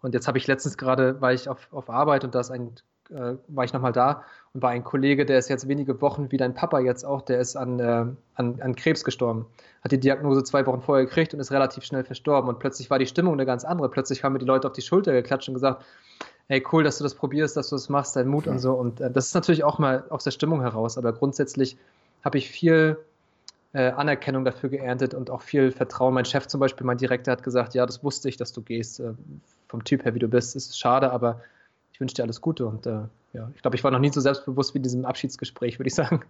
Und jetzt habe ich letztens gerade, war ich auf, auf Arbeit und da ist ein, äh, war ich nochmal da und war ein Kollege, der ist jetzt wenige Wochen wie dein Papa jetzt auch, der ist an, äh, an, an Krebs gestorben. Hat die Diagnose zwei Wochen vorher gekriegt und ist relativ schnell verstorben. Und plötzlich war die Stimmung eine ganz andere. Plötzlich haben mir die Leute auf die Schulter geklatscht und gesagt, hey, cool, dass du das probierst, dass du das machst, dein Mut ja. und so. Und äh, das ist natürlich auch mal aus der Stimmung heraus, aber grundsätzlich habe ich viel äh, Anerkennung dafür geerntet und auch viel Vertrauen. Mein Chef zum Beispiel, mein Direktor hat gesagt, ja, das wusste ich, dass du gehst. Äh, vom Typ her, wie du bist, ist es schade, aber ich wünsche dir alles Gute. Und äh, ja, ich glaube, ich war noch nie so selbstbewusst wie in diesem Abschiedsgespräch, würde ich sagen.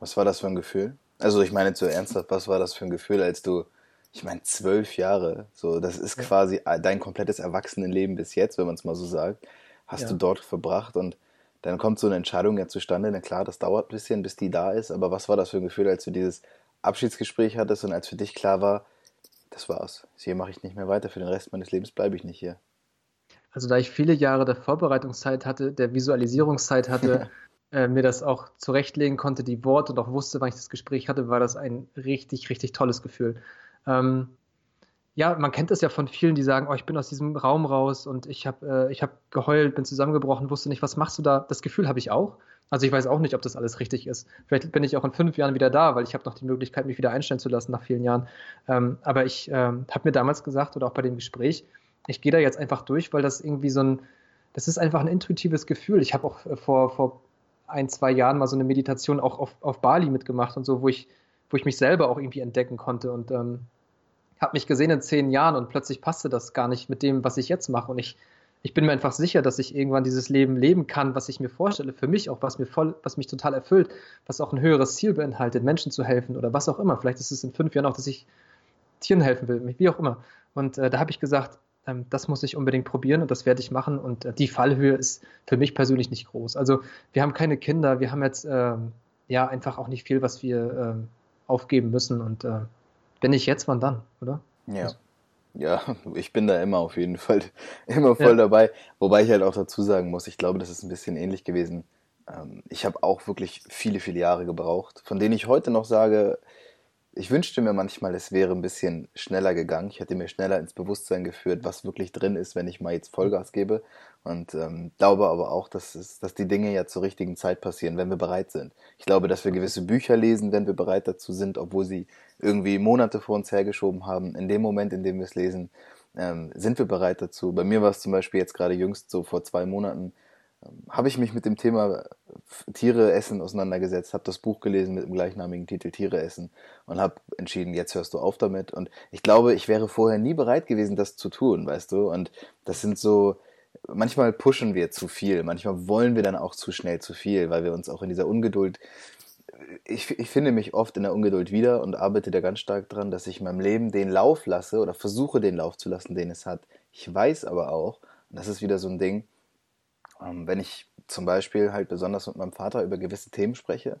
Was war das für ein Gefühl? Also ich meine zu ernsthaft, was war das für ein Gefühl, als du, ich meine, zwölf Jahre, so, das ist ja. quasi dein komplettes Erwachsenenleben bis jetzt, wenn man es mal so sagt, hast ja. du dort verbracht und dann kommt so eine Entscheidung ja zustande. Na klar, das dauert ein bisschen, bis die da ist, aber was war das für ein Gefühl, als du dieses Abschiedsgespräch hattest und als für dich klar war, das war's. Hier mache ich nicht mehr weiter. Für den Rest meines Lebens bleibe ich nicht hier. Also da ich viele Jahre der Vorbereitungszeit hatte, der Visualisierungszeit hatte, äh, mir das auch zurechtlegen konnte, die Worte und auch wusste, wann ich das Gespräch hatte, war das ein richtig, richtig tolles Gefühl. Ähm, ja, man kennt das ja von vielen, die sagen, oh, ich bin aus diesem Raum raus und ich habe äh, hab geheult, bin zusammengebrochen, wusste nicht, was machst du da? Das Gefühl habe ich auch. Also ich weiß auch nicht, ob das alles richtig ist. Vielleicht bin ich auch in fünf Jahren wieder da, weil ich habe noch die Möglichkeit, mich wieder einstellen zu lassen nach vielen Jahren. Ähm, aber ich ähm, habe mir damals gesagt oder auch bei dem Gespräch, ich gehe da jetzt einfach durch, weil das irgendwie so ein, das ist einfach ein intuitives Gefühl. Ich habe auch äh, vor, vor ein, zwei Jahren mal so eine Meditation auch auf, auf Bali mitgemacht und so, wo ich, wo ich mich selber auch irgendwie entdecken konnte und ähm, habe mich gesehen in zehn Jahren und plötzlich passte das gar nicht mit dem, was ich jetzt mache. Und ich ich bin mir einfach sicher, dass ich irgendwann dieses Leben leben kann, was ich mir vorstelle, für mich auch, was mir voll, was mich total erfüllt, was auch ein höheres Ziel beinhaltet, Menschen zu helfen oder was auch immer. Vielleicht ist es in fünf Jahren auch, dass ich Tieren helfen will, wie auch immer. Und äh, da habe ich gesagt, ähm, das muss ich unbedingt probieren und das werde ich machen. Und äh, die Fallhöhe ist für mich persönlich nicht groß. Also wir haben keine Kinder, wir haben jetzt äh, ja einfach auch nicht viel, was wir ähm, aufgeben müssen. Und äh, wenn nicht jetzt, wann dann, oder? Ja. Also, ja, ich bin da immer auf jeden Fall immer voll ja. dabei. Wobei ich halt auch dazu sagen muss, ich glaube, das ist ein bisschen ähnlich gewesen. Ähm, ich habe auch wirklich viele, viele Jahre gebraucht, von denen ich heute noch sage, ich wünschte mir manchmal, es wäre ein bisschen schneller gegangen. Ich hätte mir schneller ins Bewusstsein geführt, was wirklich drin ist, wenn ich mal jetzt Vollgas gebe. Und ähm, glaube aber auch, dass, es, dass die Dinge ja zur richtigen Zeit passieren, wenn wir bereit sind. Ich glaube, dass wir gewisse Bücher lesen, wenn wir bereit dazu sind, obwohl sie irgendwie Monate vor uns hergeschoben haben. In dem Moment, in dem wir es lesen, ähm, sind wir bereit dazu. Bei mir war es zum Beispiel jetzt gerade jüngst so vor zwei Monaten, habe ich mich mit dem Thema Tiere essen auseinandergesetzt, habe das Buch gelesen mit dem gleichnamigen Titel Tiere essen und habe entschieden, jetzt hörst du auf damit. Und ich glaube, ich wäre vorher nie bereit gewesen, das zu tun, weißt du. Und das sind so, manchmal pushen wir zu viel, manchmal wollen wir dann auch zu schnell zu viel, weil wir uns auch in dieser Ungeduld ich, ich finde mich oft in der Ungeduld wieder und arbeite da ganz stark dran, dass ich meinem Leben den Lauf lasse oder versuche den Lauf zu lassen, den es hat. Ich weiß aber auch, und das ist wieder so ein Ding, ähm, wenn ich zum Beispiel halt besonders mit meinem Vater über gewisse Themen spreche,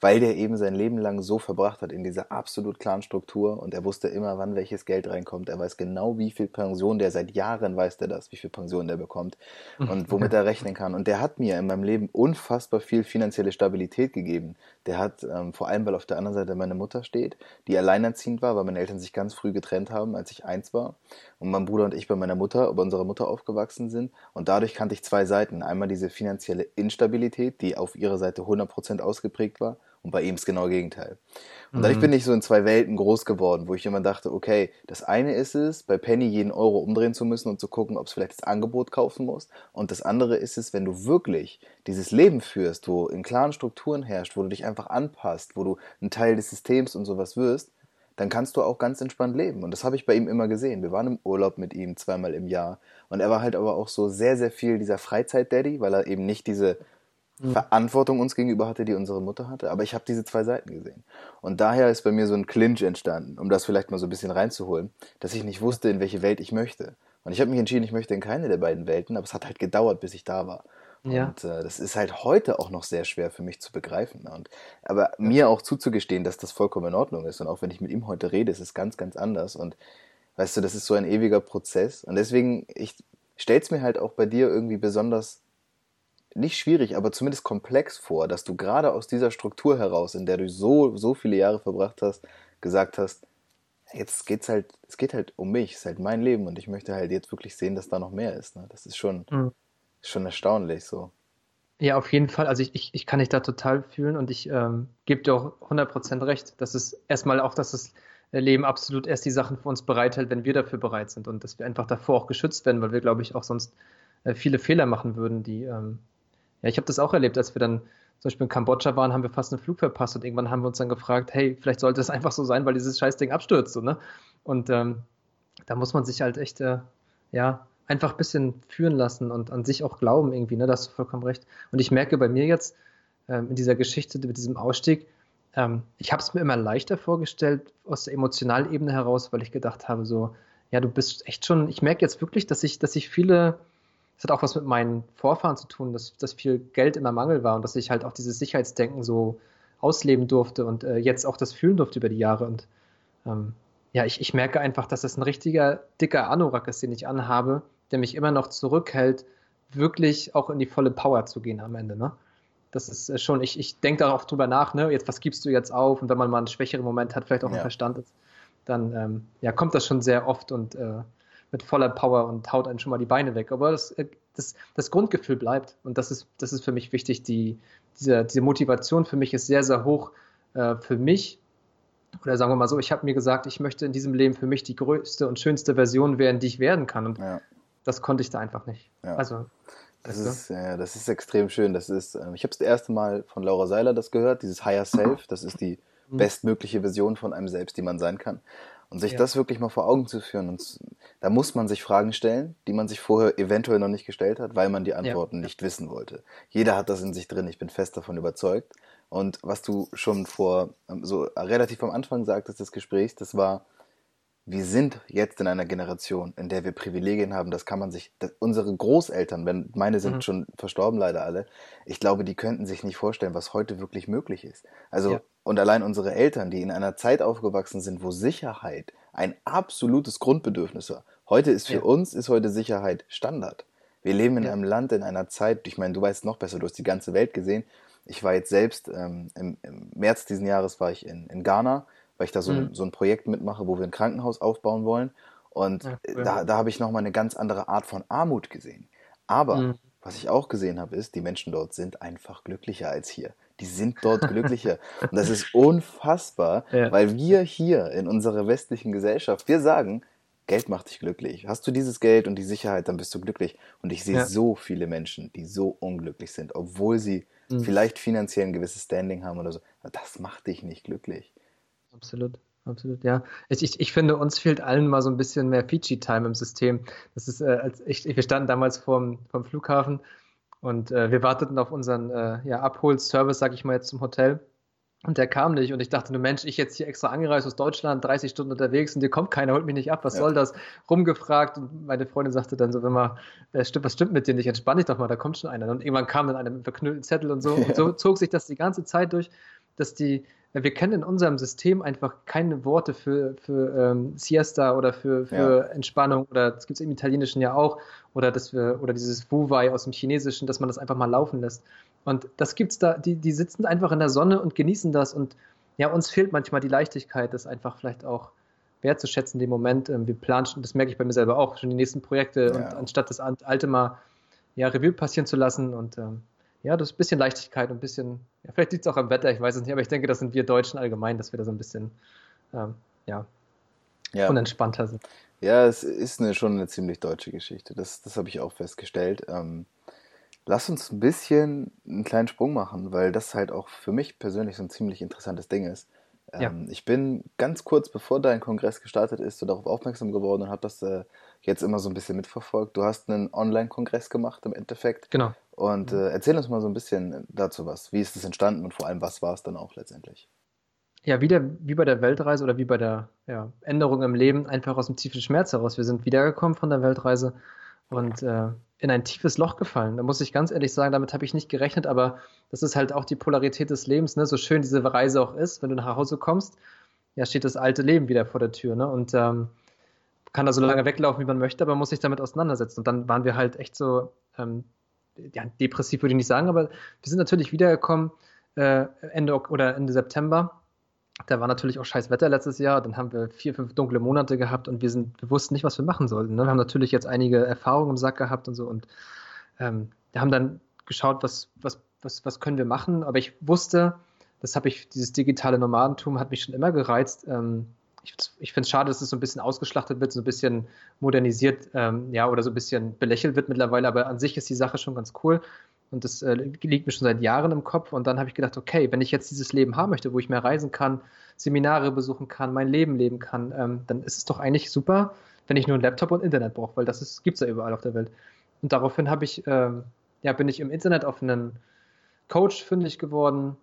weil der eben sein Leben lang so verbracht hat in dieser absolut klaren Struktur und er wusste immer, wann welches Geld reinkommt. Er weiß genau, wie viel Pension der seit Jahren weiß der das, wie viel Pension der bekommt und womit er rechnen kann. Und der hat mir in meinem Leben unfassbar viel finanzielle Stabilität gegeben. Der hat, ähm, vor allem weil auf der anderen Seite meine Mutter steht, die alleinerziehend war, weil meine Eltern sich ganz früh getrennt haben, als ich eins war. Und mein Bruder und ich bei meiner Mutter, bei unserer Mutter aufgewachsen sind. Und dadurch kannte ich zwei Seiten. Einmal diese finanzielle Instabilität, die auf ihrer Seite 100% ausgeprägt war und bei ihm ist genau das Gegenteil. Und dadurch mhm. bin ich so in zwei Welten groß geworden, wo ich immer dachte, okay, das eine ist es, bei Penny jeden Euro umdrehen zu müssen und zu gucken, ob es vielleicht das Angebot kaufen muss. Und das andere ist es, wenn du wirklich dieses Leben führst, wo in klaren Strukturen herrscht, wo du dich einfach anpasst, wo du ein Teil des Systems und sowas wirst, dann kannst du auch ganz entspannt leben. Und das habe ich bei ihm immer gesehen. Wir waren im Urlaub mit ihm zweimal im Jahr. Und er war halt aber auch so sehr, sehr viel dieser Freizeit-Daddy, weil er eben nicht diese. Verantwortung uns gegenüber hatte, die unsere Mutter hatte. Aber ich habe diese zwei Seiten gesehen. Und daher ist bei mir so ein Clinch entstanden, um das vielleicht mal so ein bisschen reinzuholen, dass ich nicht wusste, in welche Welt ich möchte. Und ich habe mich entschieden, ich möchte in keine der beiden Welten, aber es hat halt gedauert, bis ich da war. Ja. Und äh, das ist halt heute auch noch sehr schwer für mich zu begreifen. Und, aber mir auch zuzugestehen, dass das vollkommen in Ordnung ist. Und auch wenn ich mit ihm heute rede, ist es ganz, ganz anders. Und weißt du, das ist so ein ewiger Prozess. Und deswegen, ich stell's mir halt auch bei dir irgendwie besonders nicht schwierig, aber zumindest komplex vor, dass du gerade aus dieser Struktur heraus, in der du so, so viele Jahre verbracht hast, gesagt hast, jetzt geht's halt, es geht halt um mich, es ist halt mein Leben und ich möchte halt jetzt wirklich sehen, dass da noch mehr ist. Ne? Das ist schon, mhm. schon erstaunlich so. Ja, auf jeden Fall. Also ich, ich, ich kann dich da total fühlen und ich ähm, gebe dir auch 100% recht. Das ist erstmal auch, dass das Leben absolut erst die Sachen für uns bereithält, wenn wir dafür bereit sind und dass wir einfach davor auch geschützt werden, weil wir, glaube ich, auch sonst äh, viele Fehler machen würden, die, ähm, ja, ich habe das auch erlebt, als wir dann zum Beispiel in Kambodscha waren, haben wir fast einen Flug verpasst und irgendwann haben wir uns dann gefragt, hey, vielleicht sollte es einfach so sein, weil dieses Scheißding abstürzt, so, ne? Und ähm, da muss man sich halt echt, äh, ja, einfach ein bisschen führen lassen und an sich auch glauben irgendwie, ne? Da hast du vollkommen recht. Und ich merke bei mir jetzt ähm, in dieser Geschichte mit diesem Ausstieg, ähm, ich habe es mir immer leichter vorgestellt aus der emotionalen Ebene heraus, weil ich gedacht habe, so, ja, du bist echt schon, ich merke jetzt wirklich, dass ich, dass ich viele das hat auch was mit meinen Vorfahren zu tun, dass, dass viel Geld immer Mangel war und dass ich halt auch dieses Sicherheitsdenken so ausleben durfte und äh, jetzt auch das fühlen durfte über die Jahre. Und ähm, ja, ich, ich merke einfach, dass das ein richtiger dicker Anorak ist, den ich anhabe, der mich immer noch zurückhält, wirklich auch in die volle Power zu gehen am Ende. Ne? Das ist äh, schon, ich, ich denke da auch drüber nach, ne? jetzt, was gibst du jetzt auf? Und wenn man mal einen schwächeren Moment hat, vielleicht auch ja. einen Verstand ist, dann ähm, ja, kommt das schon sehr oft und äh, mit voller Power und haut einen schon mal die Beine weg. Aber das, äh, das, das Grundgefühl bleibt. Und das ist, das ist für mich wichtig. Die, diese, diese Motivation für mich ist sehr, sehr hoch äh, für mich. Oder sagen wir mal so, ich habe mir gesagt, ich möchte in diesem Leben für mich die größte und schönste Version werden, die ich werden kann. Und ja. das konnte ich da einfach nicht. Ja. Also, das ist, ja, das ist extrem schön. Das ist, äh, ich habe das erste Mal von Laura Seiler das gehört, dieses Higher Self. Das ist die mhm. bestmögliche Version von einem selbst, die man sein kann. Und sich ja. das wirklich mal vor Augen zu führen. Und da muss man sich Fragen stellen, die man sich vorher eventuell noch nicht gestellt hat, weil man die Antworten ja. nicht wissen wollte. Jeder hat das in sich drin, ich bin fest davon überzeugt. Und was du schon vor, so relativ am Anfang sagtest des Gesprächs, das war, wir sind jetzt in einer Generation, in der wir Privilegien haben, das kann man sich, das, unsere Großeltern, wenn meine sind mhm. schon verstorben leider alle, ich glaube, die könnten sich nicht vorstellen, was heute wirklich möglich ist. Also, ja. Und allein unsere Eltern, die in einer Zeit aufgewachsen sind, wo Sicherheit ein absolutes Grundbedürfnis war. Heute ist für ja. uns, ist heute Sicherheit Standard. Wir leben in ja. einem Land, in einer Zeit, ich meine, du weißt noch besser, du hast die ganze Welt gesehen. Ich war jetzt selbst, ähm, im, im März diesen Jahres war ich in, in Ghana, weil ich da so, mhm. ein, so ein Projekt mitmache, wo wir ein Krankenhaus aufbauen wollen. Und ja, cool. da, da habe ich nochmal eine ganz andere Art von Armut gesehen. Aber mhm. was ich auch gesehen habe, ist, die Menschen dort sind einfach glücklicher als hier. Die sind dort glücklicher. Und das ist unfassbar, ja. weil wir hier in unserer westlichen Gesellschaft, wir sagen, Geld macht dich glücklich. Hast du dieses Geld und die Sicherheit, dann bist du glücklich. Und ich sehe ja. so viele Menschen, die so unglücklich sind, obwohl sie mhm. vielleicht finanziell ein gewisses Standing haben oder so. Das macht dich nicht glücklich. Absolut. Absolut, ja. Ich, ich, ich finde, uns fehlt allen mal so ein bisschen mehr Fiji-Time im System. Das ist, äh, als ich, wir standen damals vorm, vorm Flughafen und äh, wir warteten auf unseren äh, ja, Abholservice, sag ich mal jetzt zum Hotel. Und der kam nicht und ich dachte nur, Mensch, ich jetzt hier extra angereist aus Deutschland, 30 Stunden unterwegs und dir kommt keiner, holt mich nicht ab, was ja. soll das? Rumgefragt und meine Freundin sagte dann so, wenn man, äh, stimmt, was stimmt mit dir nicht, entspann dich doch mal, da kommt schon einer. Und irgendwann kam dann einer mit verknüllten Zettel und so. Ja. Und so zog sich das die ganze Zeit durch, dass die, wir kennen in unserem System einfach keine Worte für, für ähm, Siesta oder für, für ja. Entspannung oder das gibt es im Italienischen ja auch oder dass wir oder dieses Wuwei aus dem Chinesischen, dass man das einfach mal laufen lässt. Und das gibt's da, die, die sitzen einfach in der Sonne und genießen das und ja, uns fehlt manchmal die Leichtigkeit, das einfach vielleicht auch wertzuschätzen, den Moment. Ähm, wir planen schon, das merke ich bei mir selber auch, schon die nächsten Projekte ja. und anstatt das Alte mal ja, Revue passieren zu lassen und ähm, ja, das ist ein bisschen Leichtigkeit und ein bisschen, ja, vielleicht liegt es auch am Wetter, ich weiß es nicht, aber ich denke, das sind wir Deutschen allgemein, dass wir da so ein bisschen, ähm, ja, ja, unentspannter sind. Ja, es ist eine, schon eine ziemlich deutsche Geschichte. Das, das habe ich auch festgestellt. Ähm, lass uns ein bisschen einen kleinen Sprung machen, weil das halt auch für mich persönlich so ein ziemlich interessantes Ding ist. Ähm, ja. Ich bin ganz kurz bevor dein Kongress gestartet ist, so darauf aufmerksam geworden und habe das äh, jetzt immer so ein bisschen mitverfolgt. Du hast einen Online-Kongress gemacht im Endeffekt. Genau. Und äh, erzähl uns mal so ein bisschen dazu was. Wie ist es entstanden und vor allem, was war es dann auch letztendlich? Ja, wieder wie bei der Weltreise oder wie bei der ja, Änderung im Leben, einfach aus dem tiefen Schmerz heraus. Wir sind wiedergekommen von der Weltreise und äh, in ein tiefes Loch gefallen. Da muss ich ganz ehrlich sagen, damit habe ich nicht gerechnet, aber das ist halt auch die Polarität des Lebens, ne? so schön diese Reise auch ist, wenn du nach Hause kommst, ja, steht das alte Leben wieder vor der Tür, ne? Und ähm, kann da so lange weglaufen, wie man möchte, aber muss sich damit auseinandersetzen. Und dann waren wir halt echt so, ähm, ja, depressiv würde ich nicht sagen, aber wir sind natürlich wiedergekommen äh, Ende oder Ende September da war natürlich auch scheiß Wetter letztes Jahr. Dann haben wir vier, fünf dunkle Monate gehabt und wir, sind, wir wussten nicht, was wir machen sollten. Ne? Wir haben natürlich jetzt einige Erfahrungen im Sack gehabt und so und ähm, wir haben dann geschaut, was, was, was, was können wir machen. Aber ich wusste, das habe ich, dieses digitale Nomadentum hat mich schon immer gereizt. Ähm, ich, ich finde es schade, dass es so ein bisschen ausgeschlachtet wird, so ein bisschen modernisiert, ähm, ja, oder so ein bisschen belächelt wird mittlerweile, aber an sich ist die Sache schon ganz cool. Und das äh, liegt mir schon seit Jahren im Kopf. Und dann habe ich gedacht, okay, wenn ich jetzt dieses Leben haben möchte, wo ich mehr reisen kann, Seminare besuchen kann, mein Leben leben kann, ähm, dann ist es doch eigentlich super, wenn ich nur einen Laptop und Internet brauche, weil das gibt es ja überall auf der Welt. Und daraufhin habe ich, ähm, ja, bin ich im Internet auf einen Coach fündig geworden.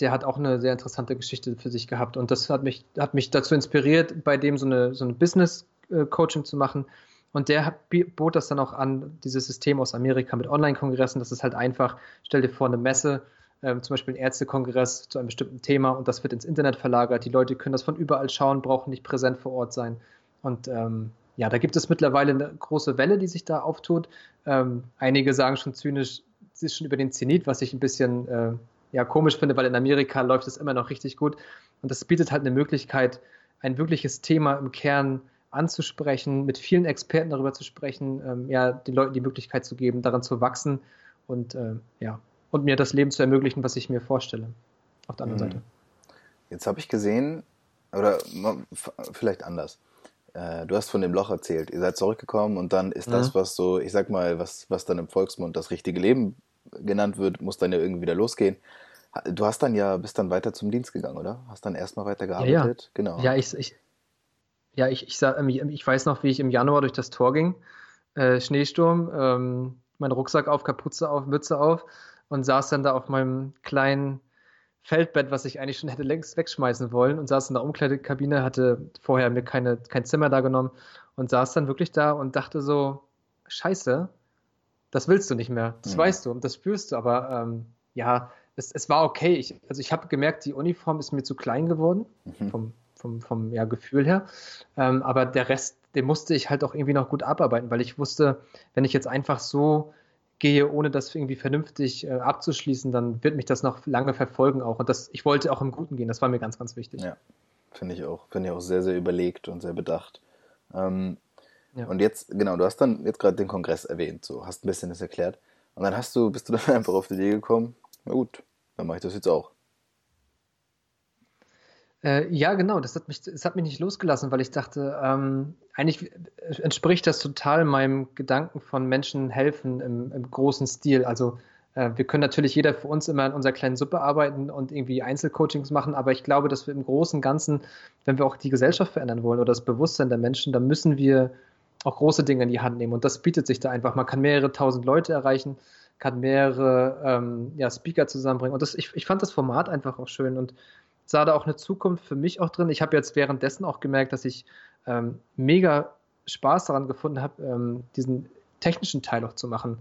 Der hat auch eine sehr interessante Geschichte für sich gehabt. Und das hat mich, hat mich dazu inspiriert, bei dem so eine, so eine Business-Coaching äh, zu machen und der bot das dann auch an, dieses System aus Amerika mit Online-Kongressen. Das ist halt einfach, stell dir vor, eine Messe, ähm, zum Beispiel ein Ärztekongress zu einem bestimmten Thema und das wird ins Internet verlagert. Die Leute können das von überall schauen, brauchen nicht präsent vor Ort sein. Und ähm, ja, da gibt es mittlerweile eine große Welle, die sich da auftut. Ähm, einige sagen schon zynisch, es ist schon über den Zenit, was ich ein bisschen äh, ja, komisch finde, weil in Amerika läuft es immer noch richtig gut. Und das bietet halt eine Möglichkeit, ein wirkliches Thema im Kern anzusprechen, mit vielen Experten darüber zu sprechen, ähm, ja, den Leuten die Möglichkeit zu geben, daran zu wachsen und äh, ja, und mir das Leben zu ermöglichen, was ich mir vorstelle. Auf der anderen mhm. Seite. Jetzt habe ich gesehen, oder vielleicht anders. Äh, du hast von dem Loch erzählt. Ihr seid zurückgekommen und dann ist mhm. das, was so, ich sag mal, was, was dann im Volksmund das richtige Leben genannt wird, muss dann ja irgendwie wieder losgehen. Du hast dann ja, bist dann weiter zum Dienst gegangen, oder? Hast dann erstmal weiter gearbeitet? Ja, ja. Genau. Ja, ich, ich, ja, ich, ich, ähm, ich weiß noch, wie ich im Januar durch das Tor ging. Äh, Schneesturm, ähm, mein Rucksack auf, Kapuze auf, Mütze auf und saß dann da auf meinem kleinen Feldbett, was ich eigentlich schon hätte längst wegschmeißen wollen und saß in der Umkleidekabine, hatte vorher mir keine, kein Zimmer da genommen und saß dann wirklich da und dachte so, scheiße, das willst du nicht mehr, das ja. weißt du und das spürst du, aber ähm, ja, es, es war okay. Ich, also ich habe gemerkt, die Uniform ist mir zu klein geworden mhm. vom, vom, vom ja, Gefühl her. Ähm, aber der Rest, den musste ich halt auch irgendwie noch gut abarbeiten, weil ich wusste, wenn ich jetzt einfach so gehe, ohne das irgendwie vernünftig äh, abzuschließen, dann wird mich das noch lange verfolgen auch. Und das, ich wollte auch im Guten gehen, das war mir ganz, ganz wichtig. Ja, finde ich auch. Finde ich auch sehr, sehr überlegt und sehr bedacht. Ähm, ja. Und jetzt, genau, du hast dann jetzt gerade den Kongress erwähnt, so, hast ein bisschen das erklärt. Und dann hast du, bist du dann einfach auf die Idee gekommen, na gut, dann mache ich das jetzt auch. Äh, ja, genau, das hat, mich, das hat mich nicht losgelassen, weil ich dachte, ähm, eigentlich entspricht das total meinem Gedanken von Menschen helfen im, im großen Stil. Also äh, wir können natürlich jeder für uns immer in unserer kleinen Suppe arbeiten und irgendwie Einzelcoachings machen, aber ich glaube, dass wir im Großen und Ganzen, wenn wir auch die Gesellschaft verändern wollen oder das Bewusstsein der Menschen, dann müssen wir auch große Dinge in die Hand nehmen. Und das bietet sich da einfach. Man kann mehrere tausend Leute erreichen, kann mehrere ähm, ja, Speaker zusammenbringen. Und das, ich, ich fand das Format einfach auch schön. Und sah da auch eine Zukunft für mich auch drin. Ich habe jetzt währenddessen auch gemerkt, dass ich ähm, mega Spaß daran gefunden habe, ähm, diesen technischen Teil auch zu machen.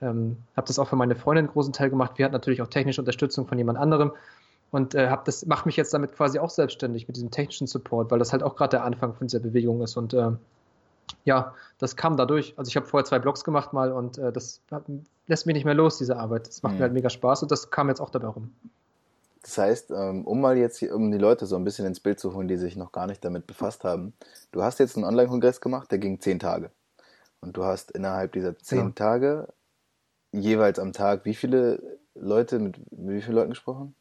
Ähm, habe das auch für meine Freundin einen großen Teil gemacht. Wir hatten natürlich auch technische Unterstützung von jemand anderem und äh, habe das mache mich jetzt damit quasi auch selbstständig mit diesem technischen Support, weil das halt auch gerade der Anfang von dieser Bewegung ist und äh, ja, das kam dadurch. Also ich habe vorher zwei Blogs gemacht mal und äh, das hat, lässt mich nicht mehr los, diese Arbeit. Das macht mhm. mir halt mega Spaß und das kam jetzt auch dabei rum. Das heißt, ähm, um mal jetzt hier, um die Leute so ein bisschen ins Bild zu holen, die sich noch gar nicht damit befasst haben, du hast jetzt einen Online-Kongress gemacht, der ging zehn Tage. Und du hast innerhalb dieser zehn ja. Tage jeweils am Tag wie viele Leute, mit, mit wie vielen Leuten gesprochen?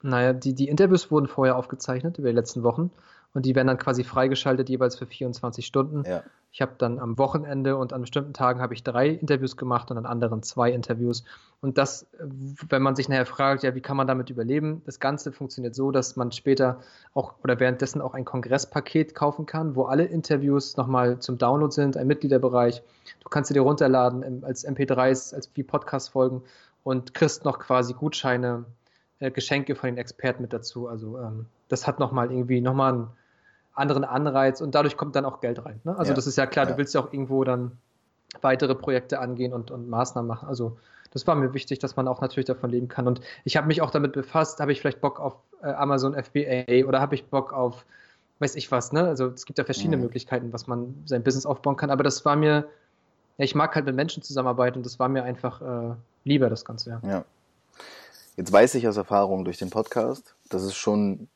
Naja, die, die Interviews wurden vorher aufgezeichnet über die letzten Wochen und die werden dann quasi freigeschaltet jeweils für 24 Stunden. Ja. Ich habe dann am Wochenende und an bestimmten Tagen habe ich drei Interviews gemacht und an anderen zwei Interviews. Und das, wenn man sich nachher fragt, ja, wie kann man damit überleben? Das Ganze funktioniert so, dass man später auch oder währenddessen auch ein Kongresspaket kaufen kann, wo alle Interviews nochmal zum Download sind, ein Mitgliederbereich. Du kannst sie dir runterladen als MP3s, als wie Podcast-Folgen und kriegst noch quasi Gutscheine, äh, Geschenke von den Experten mit dazu. Also ähm, das hat nochmal irgendwie nochmal einen anderen Anreiz und dadurch kommt dann auch Geld rein. Ne? Also ja. das ist ja klar, ja. du willst ja auch irgendwo dann weitere Projekte angehen und, und Maßnahmen machen. Also das war mir wichtig, dass man auch natürlich davon leben kann. Und ich habe mich auch damit befasst, habe ich vielleicht Bock auf äh, Amazon FBA oder habe ich Bock auf weiß ich was, ne? Also es gibt ja verschiedene mhm. Möglichkeiten, was man sein Business aufbauen kann. Aber das war mir, ja, ich mag halt mit Menschen zusammenarbeiten und das war mir einfach äh, lieber, das Ganze, ja. ja. Jetzt weiß ich aus Erfahrung durch den Podcast, dass es schon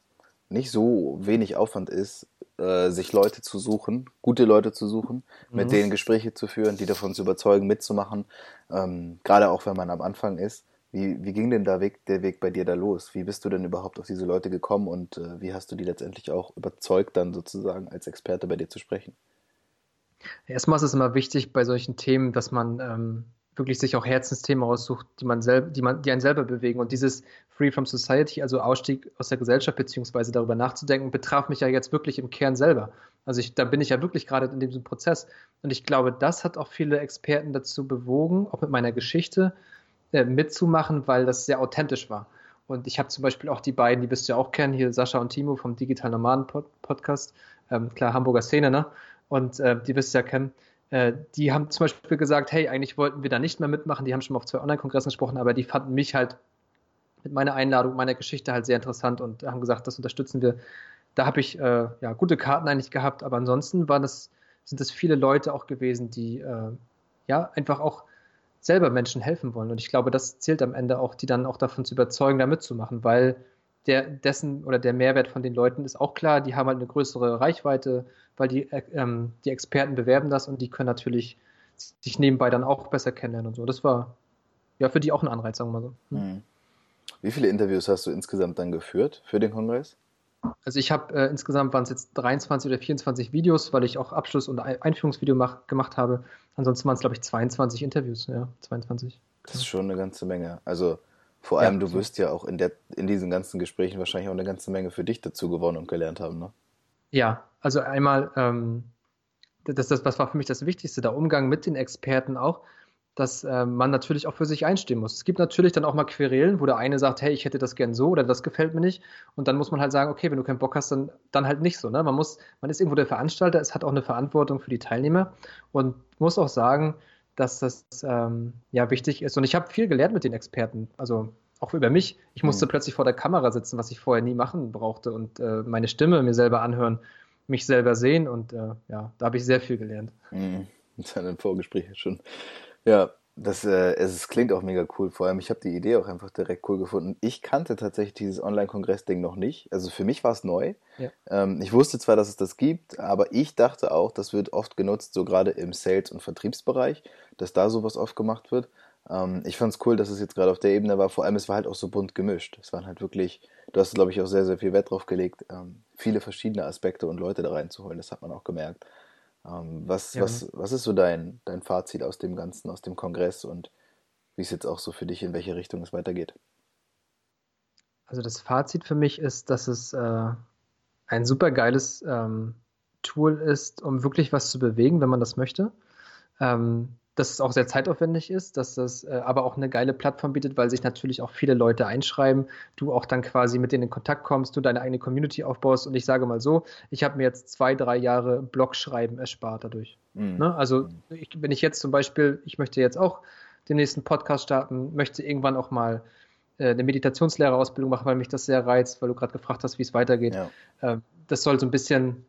nicht so wenig Aufwand ist, äh, sich Leute zu suchen, gute Leute zu suchen, mhm. mit denen Gespräche zu führen, die davon zu überzeugen, mitzumachen. Ähm, gerade auch wenn man am Anfang ist. Wie, wie ging denn der Weg, der Weg bei dir da los? Wie bist du denn überhaupt auf diese Leute gekommen und äh, wie hast du die letztendlich auch überzeugt, dann sozusagen als Experte bei dir zu sprechen? Erstmal ist es immer wichtig bei solchen Themen, dass man ähm, wirklich sich auch Herzensthemen aussucht, die man selber, die man, die einen selber bewegen. Und dieses Free from Society, also Ausstieg aus der Gesellschaft, beziehungsweise darüber nachzudenken, betraf mich ja jetzt wirklich im Kern selber. Also ich, da bin ich ja wirklich gerade in diesem Prozess. Und ich glaube, das hat auch viele Experten dazu bewogen, auch mit meiner Geschichte äh, mitzumachen, weil das sehr authentisch war. Und ich habe zum Beispiel auch die beiden, die wirst du ja auch kennen, hier Sascha und Timo vom Digital Nomaden Podcast, ähm, klar, Hamburger Szene, ne? Und äh, die wirst du ja kennen. Äh, die haben zum Beispiel gesagt, hey, eigentlich wollten wir da nicht mehr mitmachen. Die haben schon mal auf zwei Online-Kongressen gesprochen, aber die fanden mich halt mit meiner Einladung, meiner Geschichte halt sehr interessant und haben gesagt, das unterstützen wir. Da habe ich äh, ja gute Karten eigentlich gehabt, aber ansonsten waren das, sind das viele Leute auch gewesen, die äh, ja einfach auch selber Menschen helfen wollen. Und ich glaube, das zählt am Ende auch, die dann auch davon zu überzeugen, da mitzumachen, weil der dessen oder der Mehrwert von den Leuten ist auch klar, die haben halt eine größere Reichweite, weil die, äh, ähm, die Experten bewerben das und die können natürlich sich nebenbei dann auch besser kennenlernen und so. Das war ja für die auch ein Anreiz, sagen wir mal so. Hm. Wie viele Interviews hast du insgesamt dann geführt für den Kongress? Also ich habe äh, insgesamt waren es jetzt 23 oder 24 Videos, weil ich auch Abschluss- und Einführungsvideo mach, gemacht habe. Ansonsten waren es, glaube ich, 22 Interviews, ja, 22. Das ist schon eine ganze Menge. Also vor allem, ja, du wirst ja auch in, der, in diesen ganzen Gesprächen wahrscheinlich auch eine ganze Menge für dich dazu gewonnen und gelernt haben, ne? Ja, also einmal, ähm, das, das, das war für mich das Wichtigste, der Umgang mit den Experten auch, dass äh, man natürlich auch für sich einstehen muss. Es gibt natürlich dann auch mal Querelen, wo der eine sagt, hey, ich hätte das gern so oder das gefällt mir nicht. Und dann muss man halt sagen, okay, wenn du keinen Bock hast, dann, dann halt nicht so. Ne? Man muss, man ist irgendwo der Veranstalter, es hat auch eine Verantwortung für die Teilnehmer und muss auch sagen, dass das ähm, ja wichtig ist. Und ich habe viel gelernt mit den Experten, also auch über mich. Ich musste mhm. plötzlich vor der Kamera sitzen, was ich vorher nie machen brauchte und äh, meine Stimme mir selber anhören, mich selber sehen und äh, ja, da habe ich sehr viel gelernt. Mhm. Ist ein Vorgespräch schon ja, das, äh, es klingt auch mega cool. Vor allem, ich habe die Idee auch einfach direkt cool gefunden. Ich kannte tatsächlich dieses Online-Kongress-Ding noch nicht. Also für mich war es neu. Ja. Ähm, ich wusste zwar, dass es das gibt, aber ich dachte auch, das wird oft genutzt, so gerade im Sales- und Vertriebsbereich, dass da sowas oft gemacht wird. Ähm, ich fand es cool, dass es jetzt gerade auf der Ebene war. Vor allem, es war halt auch so bunt gemischt. Es waren halt wirklich, du hast, glaube ich, auch sehr, sehr viel Wert drauf gelegt, ähm, viele verschiedene Aspekte und Leute da reinzuholen. Das hat man auch gemerkt. Ähm, was, ja. was, was ist so dein, dein Fazit aus dem Ganzen, aus dem Kongress und wie es jetzt auch so für dich, in welche Richtung es weitergeht? Also das Fazit für mich ist, dass es äh, ein super geiles ähm, Tool ist, um wirklich was zu bewegen, wenn man das möchte. Ähm, dass es auch sehr zeitaufwendig ist, dass das äh, aber auch eine geile Plattform bietet, weil sich natürlich auch viele Leute einschreiben, du auch dann quasi mit denen in Kontakt kommst, du deine eigene Community aufbaust und ich sage mal so, ich habe mir jetzt zwei, drei Jahre Blogschreiben erspart dadurch. Mhm. Ne? Also ich, wenn ich jetzt zum Beispiel, ich möchte jetzt auch den nächsten Podcast starten, möchte irgendwann auch mal äh, eine Meditationslehrerausbildung machen, weil mich das sehr reizt, weil du gerade gefragt hast, wie es weitergeht. Ja. Äh, das soll so ein bisschen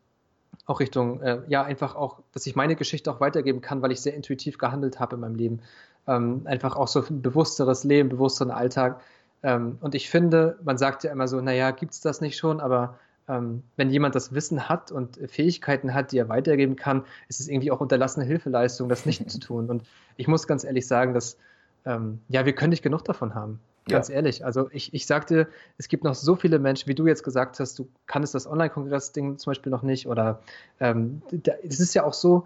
auch Richtung, äh, ja, einfach auch, dass ich meine Geschichte auch weitergeben kann, weil ich sehr intuitiv gehandelt habe in meinem Leben. Ähm, einfach auch so ein bewussteres Leben, bewussteren Alltag. Ähm, und ich finde, man sagt ja immer so, naja, gibt es das nicht schon, aber ähm, wenn jemand das Wissen hat und Fähigkeiten hat, die er weitergeben kann, ist es irgendwie auch unterlassene Hilfeleistung, das nicht zu tun. Und ich muss ganz ehrlich sagen, dass ähm, ja, wir können nicht genug davon haben. Ganz ja. ehrlich. Also ich, ich sagte, es gibt noch so viele Menschen, wie du jetzt gesagt hast, du kannst das Online-Kongress-Ding zum Beispiel noch nicht. Oder ähm, da, es ist ja auch so,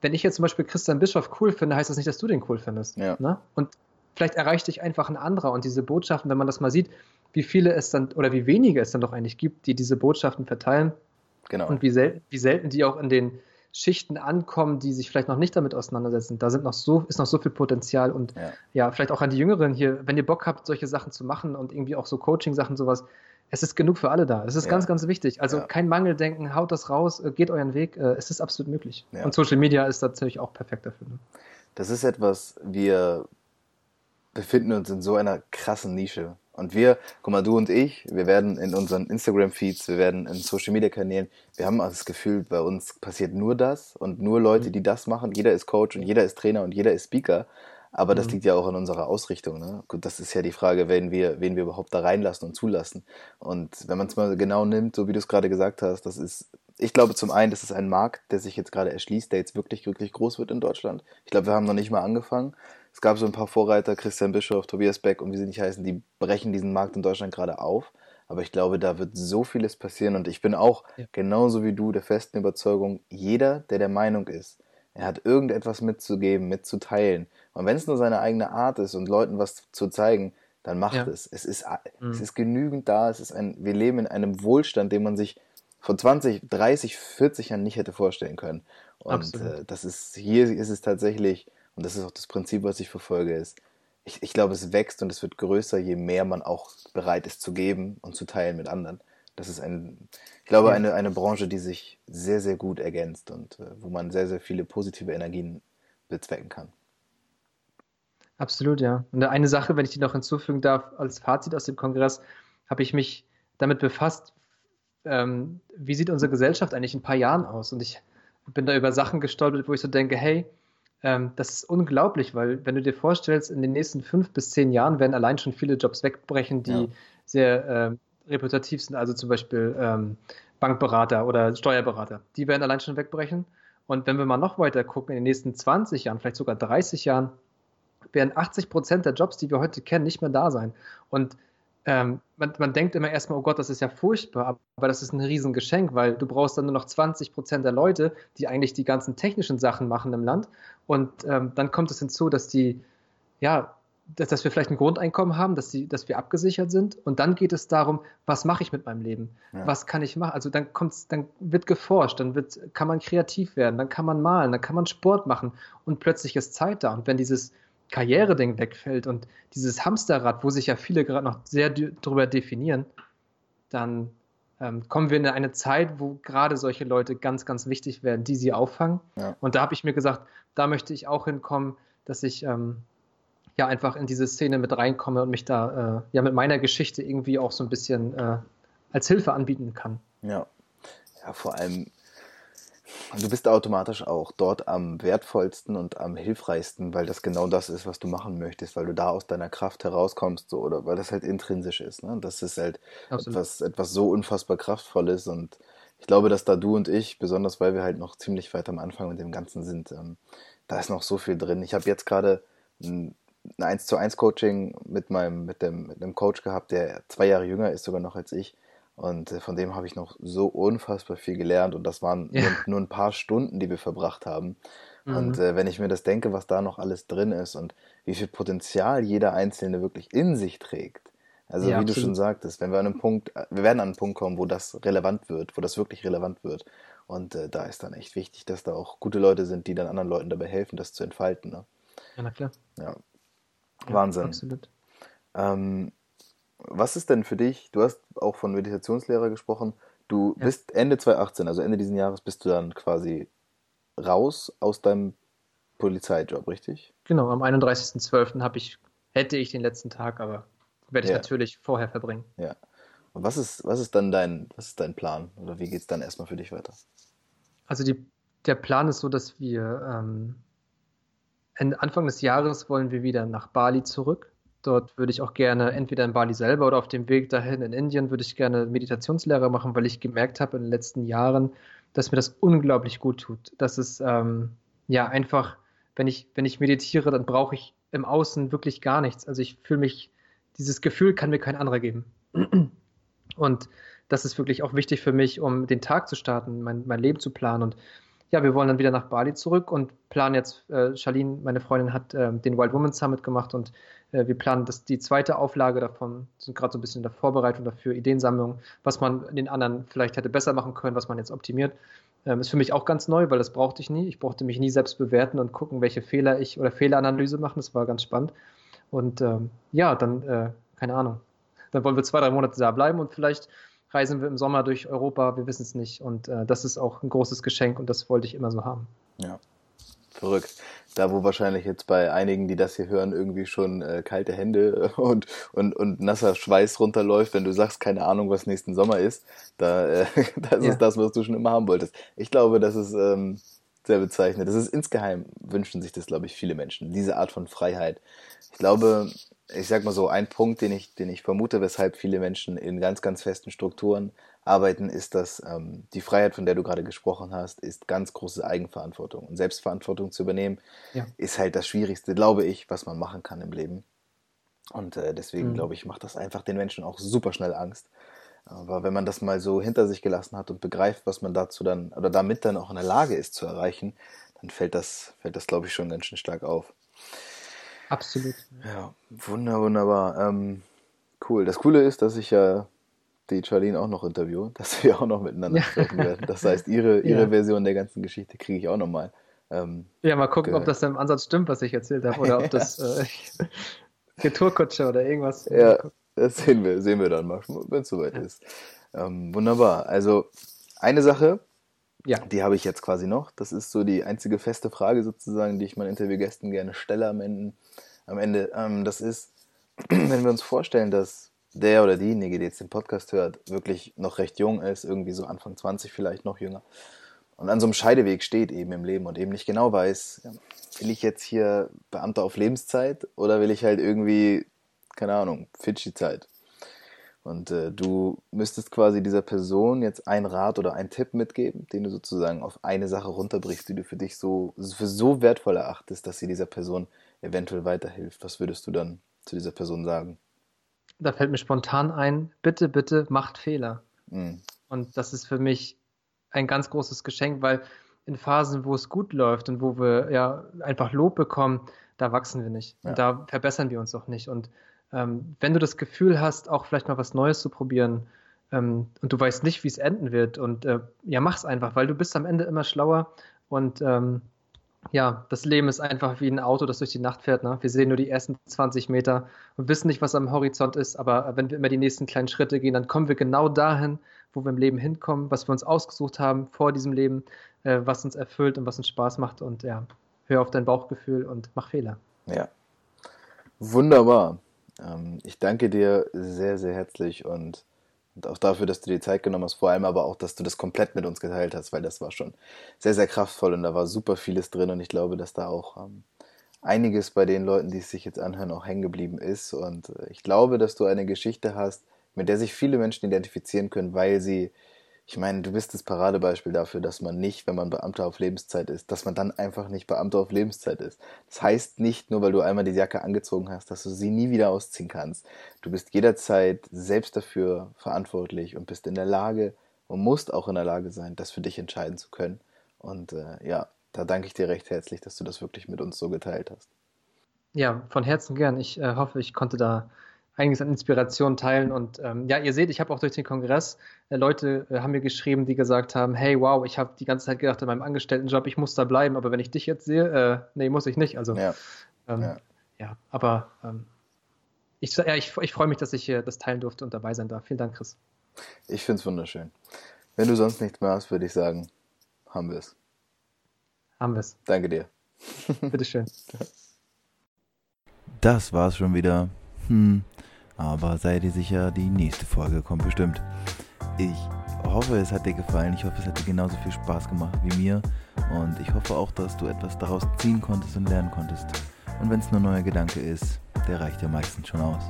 wenn ich jetzt zum Beispiel Christian Bischof cool finde, heißt das nicht, dass du den cool findest. Ja. Ne? Und vielleicht erreicht dich einfach ein anderer. Und diese Botschaften, wenn man das mal sieht, wie viele es dann oder wie wenige es dann doch eigentlich gibt, die diese Botschaften verteilen. Genau. Und wie, sel wie selten die auch in den Schichten ankommen, die sich vielleicht noch nicht damit auseinandersetzen. Da sind noch so, ist noch so viel Potenzial und ja. ja, vielleicht auch an die Jüngeren hier, wenn ihr Bock habt, solche Sachen zu machen und irgendwie auch so Coaching-Sachen, sowas, es ist genug für alle da. Es ist ja. ganz, ganz wichtig. Also ja. kein Mangeldenken, haut das raus, äh, geht euren Weg. Äh, es ist absolut möglich. Und Social Media ist natürlich auch perfekt dafür. Ne? Das ist etwas, wir befinden uns in so einer krassen Nische. Und wir, guck mal, du und ich, wir werden in unseren Instagram-Feeds, wir werden in Social-Media-Kanälen, wir haben das Gefühl, bei uns passiert nur das und nur Leute, mhm. die das machen. Jeder ist Coach und jeder ist Trainer und jeder ist Speaker. Aber das mhm. liegt ja auch an unserer Ausrichtung. Ne? Gut, das ist ja die Frage, wen wir, wen wir überhaupt da reinlassen und zulassen. Und wenn man es mal genau nimmt, so wie du es gerade gesagt hast, das ist, ich glaube zum einen, das ist ein Markt, der sich jetzt gerade erschließt, der jetzt wirklich, wirklich groß wird in Deutschland. Ich glaube, wir haben noch nicht mal angefangen. Es gab so ein paar Vorreiter, Christian Bischof, Tobias Beck und wie sie nicht heißen, die brechen diesen Markt in Deutschland gerade auf. Aber ich glaube, da wird so vieles passieren und ich bin auch ja. genauso wie du der festen Überzeugung, jeder, der der Meinung ist, er hat irgendetwas mitzugeben, mitzuteilen. Und wenn es nur seine eigene Art ist und Leuten was zu zeigen, dann macht ja. es. Es ist, mhm. es ist genügend da. Es ist ein, wir leben in einem Wohlstand, den man sich vor 20, 30, 40 Jahren nicht hätte vorstellen können. Und äh, das ist, hier ist es tatsächlich, und das ist auch das Prinzip, was ich verfolge, ist, ich, ich glaube, es wächst und es wird größer, je mehr man auch bereit ist zu geben und zu teilen mit anderen. Das ist ein, ich glaube, eine, eine Branche, die sich sehr, sehr gut ergänzt und äh, wo man sehr, sehr viele positive Energien bezwecken kann. Absolut, ja. Und eine Sache, wenn ich die noch hinzufügen darf, als Fazit aus dem Kongress, habe ich mich damit befasst, ähm, wie sieht unsere Gesellschaft eigentlich in ein paar Jahren aus? Und ich bin da über Sachen gestolpert, wo ich so denke, hey, ähm, das ist unglaublich, weil wenn du dir vorstellst, in den nächsten fünf bis zehn Jahren werden allein schon viele Jobs wegbrechen, die ja. sehr äh, reputativ sind, also zum Beispiel ähm, Bankberater oder Steuerberater. Die werden allein schon wegbrechen. Und wenn wir mal noch weiter gucken, in den nächsten 20 Jahren, vielleicht sogar 30 Jahren, werden 80 Prozent der Jobs, die wir heute kennen, nicht mehr da sein. Und ähm, man, man, denkt immer erstmal, oh Gott, das ist ja furchtbar, aber das ist ein Riesengeschenk, weil du brauchst dann nur noch 20 Prozent der Leute, die eigentlich die ganzen technischen Sachen machen im Land. Und ähm, dann kommt es hinzu, dass die, ja, dass, dass, wir vielleicht ein Grundeinkommen haben, dass, die, dass wir abgesichert sind. Und dann geht es darum, was mache ich mit meinem Leben? Ja. Was kann ich machen? Also dann kommt's, dann wird geforscht, dann wird, kann man kreativ werden, dann kann man malen, dann kann man Sport machen und plötzlich ist Zeit da. Und wenn dieses Karriereding wegfällt und dieses Hamsterrad, wo sich ja viele gerade noch sehr darüber definieren, dann ähm, kommen wir in eine Zeit, wo gerade solche Leute ganz, ganz wichtig werden, die sie auffangen. Ja. Und da habe ich mir gesagt, da möchte ich auch hinkommen, dass ich ähm, ja einfach in diese Szene mit reinkomme und mich da äh, ja mit meiner Geschichte irgendwie auch so ein bisschen äh, als Hilfe anbieten kann. Ja, ja, vor allem Du bist automatisch auch dort am wertvollsten und am hilfreichsten, weil das genau das ist, was du machen möchtest, weil du da aus deiner Kraft herauskommst, so, oder weil das halt intrinsisch ist. Ne? Das ist halt etwas, etwas so unfassbar kraftvolles und ich glaube, dass da du und ich, besonders weil wir halt noch ziemlich weit am Anfang mit dem Ganzen sind, ähm, da ist noch so viel drin. Ich habe jetzt gerade ein, ein 1 zu 1 Coaching mit meinem, mit dem, mit einem Coach gehabt, der zwei Jahre jünger ist sogar noch als ich und äh, von dem habe ich noch so unfassbar viel gelernt und das waren ja. nur, ein paar Stunden, die wir verbracht haben. Mhm. Und äh, wenn ich mir das denke, was da noch alles drin ist und wie viel Potenzial jeder Einzelne wirklich in sich trägt. Also ja, wie absolut. du schon sagtest, wenn wir an einem Punkt, äh, wir werden an einen Punkt kommen, wo das relevant wird, wo das wirklich relevant wird. Und äh, da ist dann echt wichtig, dass da auch gute Leute sind, die dann anderen Leuten dabei helfen, das zu entfalten. Ne? Ja, na klar. Ja. Wahnsinn. absolut. Ähm, was ist denn für dich, du hast auch von Meditationslehrer gesprochen, du ja. bist Ende 2018, also Ende dieses Jahres, bist du dann quasi raus aus deinem Polizeijob, richtig? Genau, am 31.12. ich, hätte ich den letzten Tag, aber werde ich ja. natürlich vorher verbringen. Ja. Und was ist, was ist dann dein, was ist dein Plan? Oder wie geht es dann erstmal für dich weiter? Also die, der Plan ist so, dass wir ähm, Anfang des Jahres wollen wir wieder nach Bali zurück. Dort würde ich auch gerne entweder in Bali selber oder auf dem Weg dahin in Indien würde ich gerne Meditationslehre machen, weil ich gemerkt habe in den letzten Jahren, dass mir das unglaublich gut tut. Dass es ähm, ja einfach, wenn ich, wenn ich meditiere, dann brauche ich im Außen wirklich gar nichts. Also ich fühle mich, dieses Gefühl kann mir kein anderer geben. Und das ist wirklich auch wichtig für mich, um den Tag zu starten, mein, mein Leben zu planen. Und ja, wir wollen dann wieder nach Bali zurück und planen jetzt, äh, Charlene, meine Freundin, hat äh, den Wild Woman Summit gemacht und äh, wir planen das, die zweite Auflage davon, sind gerade so ein bisschen in der Vorbereitung dafür, Ideensammlung, was man den anderen vielleicht hätte besser machen können, was man jetzt optimiert. Ähm, ist für mich auch ganz neu, weil das brauchte ich nie. Ich brauchte mich nie selbst bewerten und gucken, welche Fehler ich oder Fehleranalyse machen. Das war ganz spannend. Und ähm, ja, dann, äh, keine Ahnung. Dann wollen wir zwei, drei Monate da bleiben und vielleicht reisen wir im Sommer durch Europa, wir wissen es nicht. Und äh, das ist auch ein großes Geschenk und das wollte ich immer so haben. Ja, verrückt. Da, wo wahrscheinlich jetzt bei einigen, die das hier hören, irgendwie schon äh, kalte Hände und, und, und nasser Schweiß runterläuft, wenn du sagst, keine Ahnung, was nächsten Sommer ist, da, äh, das ja. ist das, was du schon immer haben wolltest. Ich glaube, das ist, ähm, sehr bezeichnend. Das ist insgeheim, wünschen sich das, glaube ich, viele Menschen, diese Art von Freiheit. Ich glaube, ich sag mal so, ein Punkt, den ich, den ich vermute, weshalb viele Menschen in ganz, ganz festen Strukturen arbeiten, ist, dass ähm, die Freiheit, von der du gerade gesprochen hast, ist ganz große Eigenverantwortung. Und Selbstverantwortung zu übernehmen, ja. ist halt das Schwierigste, glaube ich, was man machen kann im Leben. Und äh, deswegen, mhm. glaube ich, macht das einfach den Menschen auch super schnell Angst. Aber wenn man das mal so hinter sich gelassen hat und begreift, was man dazu dann oder damit dann auch in der Lage ist zu erreichen, dann fällt das, fällt das, glaube ich, schon ganz schön stark auf. Absolut. Ja, wunder, wunderbar. Ähm, cool. Das Coole ist, dass ich ja die Charlene auch noch interviewe, dass wir auch noch miteinander ja. sprechen werden. Das heißt, ihre, ihre ja. Version der ganzen Geschichte kriege ich auch nochmal. Ähm, ja, mal gucken, ob das im Ansatz stimmt, was ich erzählt habe, oder ob das äh, Retourkutsche oder irgendwas. Ja, das sehen wir, sehen wir dann mal, wenn es soweit ja. ist. Ähm, wunderbar. Also eine Sache, ja. die habe ich jetzt quasi noch. Das ist so die einzige feste Frage sozusagen, die ich meinen Interviewgästen gerne stelle am Ende. Am Ende. Ähm, das ist, wenn wir uns vorstellen, dass der oder diejenige, die jetzt den Podcast hört, wirklich noch recht jung ist, irgendwie so Anfang 20 vielleicht noch jünger und an so einem Scheideweg steht eben im Leben und eben nicht genau weiß, will ich jetzt hier Beamter auf Lebenszeit oder will ich halt irgendwie, keine Ahnung, Fidschi-Zeit. Und äh, du müsstest quasi dieser Person jetzt einen Rat oder einen Tipp mitgeben, den du sozusagen auf eine Sache runterbrichst, die du für dich so für so wertvoll erachtest, dass sie dieser Person eventuell weiterhilft. Was würdest du dann zu dieser Person sagen? Da fällt mir spontan ein, bitte, bitte macht Fehler. Mhm. Und das ist für mich ein ganz großes Geschenk, weil in Phasen, wo es gut läuft und wo wir ja einfach Lob bekommen, da wachsen wir nicht. Ja. Und da verbessern wir uns auch nicht. Und ähm, wenn du das Gefühl hast, auch vielleicht mal was Neues zu probieren ähm, und du weißt nicht, wie es enden wird, und äh, ja, mach's einfach, weil du bist am Ende immer schlauer und ähm, ja, das Leben ist einfach wie ein Auto, das durch die Nacht fährt. Ne? Wir sehen nur die ersten 20 Meter und wissen nicht, was am Horizont ist, aber wenn wir immer die nächsten kleinen Schritte gehen, dann kommen wir genau dahin, wo wir im Leben hinkommen, was wir uns ausgesucht haben vor diesem Leben, äh, was uns erfüllt und was uns Spaß macht. Und ja, hör auf dein Bauchgefühl und mach Fehler. Ja. Wunderbar. Ähm, ich danke dir sehr, sehr herzlich und, und auch dafür, dass du dir Zeit genommen hast, vor allem aber auch, dass du das komplett mit uns geteilt hast, weil das war schon sehr, sehr kraftvoll und da war super vieles drin und ich glaube, dass da auch ähm, einiges bei den Leuten, die es sich jetzt anhören, auch hängen geblieben ist und äh, ich glaube, dass du eine Geschichte hast, mit der sich viele Menschen identifizieren können, weil sie, ich meine, du bist das Paradebeispiel dafür, dass man nicht, wenn man Beamter auf Lebenszeit ist, dass man dann einfach nicht Beamter auf Lebenszeit ist. Das heißt nicht nur, weil du einmal die Jacke angezogen hast, dass du sie nie wieder ausziehen kannst. Du bist jederzeit selbst dafür verantwortlich und bist in der Lage und musst auch in der Lage sein, das für dich entscheiden zu können. Und äh, ja, da danke ich dir recht herzlich, dass du das wirklich mit uns so geteilt hast. Ja, von Herzen gern. Ich äh, hoffe, ich konnte da einiges an Inspiration teilen. Und ähm, ja, ihr seht, ich habe auch durch den Kongress äh, Leute äh, haben mir geschrieben, die gesagt haben, hey, wow, ich habe die ganze Zeit gedacht in meinem Angestelltenjob, ich muss da bleiben, aber wenn ich dich jetzt sehe, äh, nee, muss ich nicht. Also ja, ähm, ja. ja. aber ähm, ich, ja, ich, ich freue mich, dass ich hier das teilen durfte und dabei sein darf. Vielen Dank, Chris. Ich finde es wunderschön. Wenn du sonst nichts mehr hast, würde ich sagen, haben wir es. Haben wir es. Danke dir. Bitteschön. Das war's schon wieder. Hm, aber sei dir sicher, die nächste Folge kommt bestimmt. Ich hoffe, es hat dir gefallen. Ich hoffe, es hat dir genauso viel Spaß gemacht wie mir. Und ich hoffe auch, dass du etwas daraus ziehen konntest und lernen konntest. Und wenn es nur ein neuer Gedanke ist, der reicht ja meistens schon aus.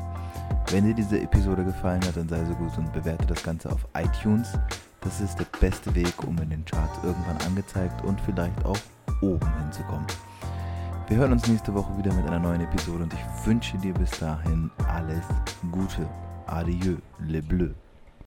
Wenn dir diese Episode gefallen hat, dann sei so gut und bewerte das Ganze auf iTunes. Das ist der beste Weg, um in den Charts irgendwann angezeigt und vielleicht auch oben hinzukommen. Wir hören uns nächste Woche wieder mit einer neuen Episode und ich wünsche dir bis dahin alles Gute. Adieu, le bleu.